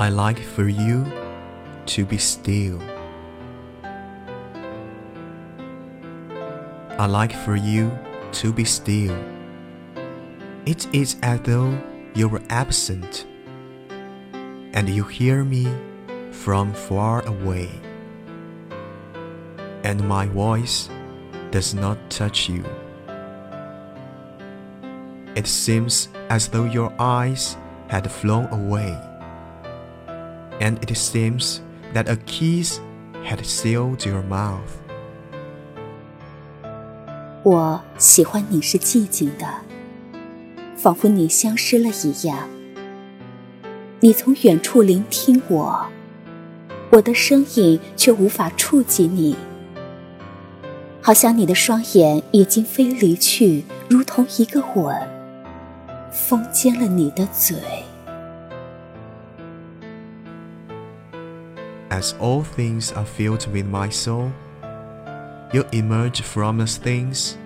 I like for you to be still. I like for you to be still. It is as though you were absent, and you hear me from far away, and my voice does not touch you. It seems as though your eyes had flown away, and it seems that a kiss had sealed your mouth. 我喜欢你是寂静的，仿佛你消失了一样。你从远处聆听我，我的声音却无法触及你，好像你的双眼已经飞离去，如同一个吻，封缄了你的嘴。As all things are filled with my soul, you emerge from the things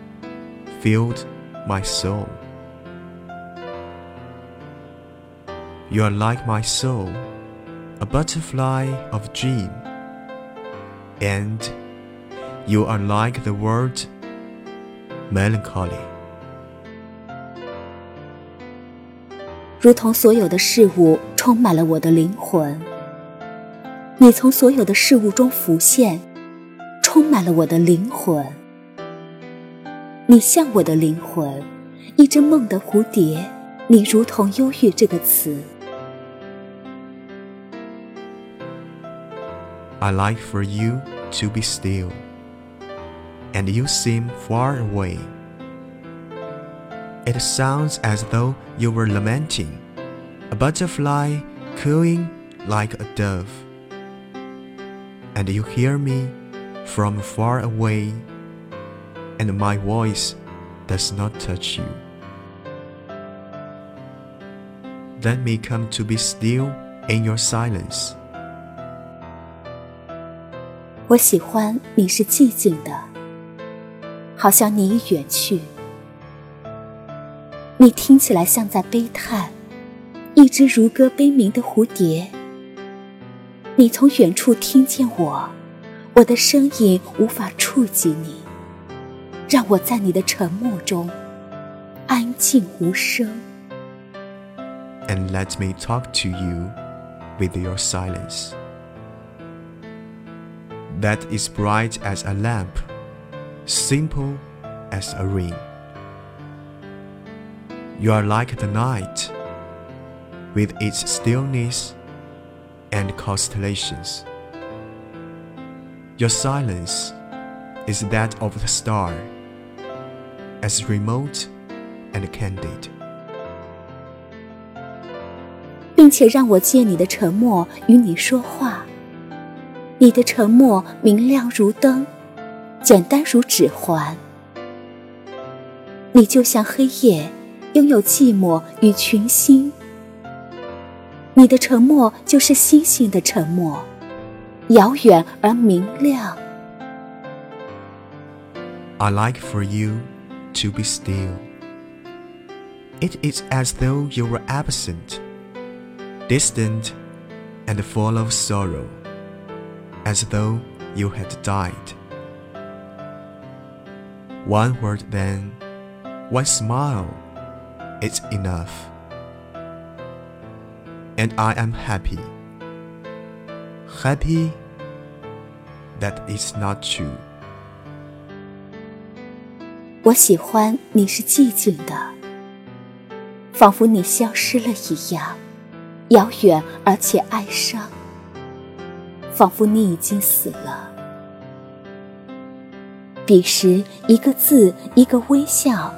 filled my soul. You are like my soul, a butterfly of dream, and you are like the word melancholy. 如同所有的事物充满了我的灵魂， 你从所有的事物中浮现，充满了我的灵魂。你像我的灵魂，一只梦的蝴蝶，你如同忧郁这个词。I like for you to be still, and you seem far away. It sounds as though you were lamenting, a butterfly cooing like a dove. and you hear me from far away, and my voice does not touch you. Let me come to be still in your silence. 我喜欢你是寂静的，好像你已远去。你听起来像在悲叹，一只如鸽悲鸣的蝴蝶。你从远处听见我，我的声音无法触及你，让我在你的沉默中安静无声。 And let me talk to you with your silence. That is bright as a lamp, simple as a ring. You are like the night, with its stillness and constellations. Your silence is that of the star, as remote and candid. 并且让我借你的沉默与你说话。你的沉默明亮如灯，简单如指环。你就像黑夜，拥有寂寞与群星。你的沉默就是星星的沉默，遥远而明亮。 I like for you to be still. It is as though you were absent, distant, and full of sorrow, as though you had died. One word then, one smile, is enough. And I am happy. Happy that is not true. 我喜欢你是寂静的，仿佛你消失了一样，遥远而且哀伤，仿佛你已经死了。彼时，一个字，一个微笑，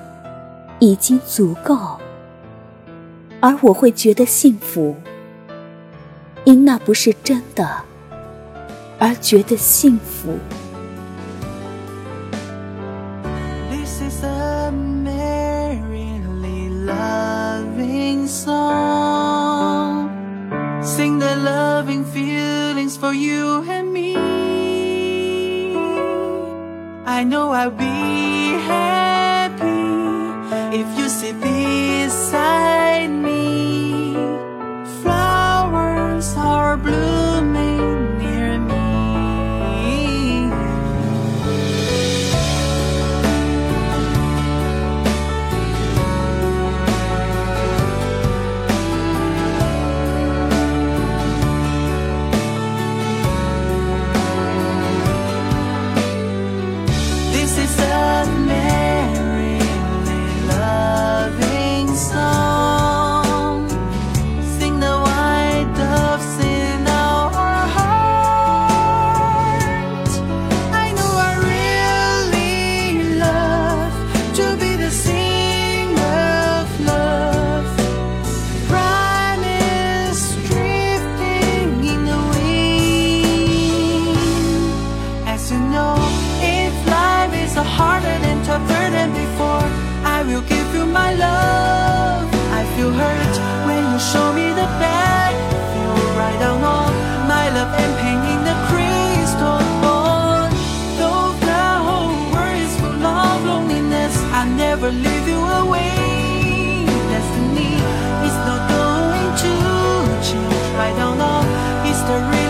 已经足够，而我会觉得幸福，因那不是真的，而觉得幸福。This is a merrily loving song. Sing the loving feelings for you and me. I know I'll be happy if you sit beside me. Never leave you away. Destiny is not going to change. I don't know. History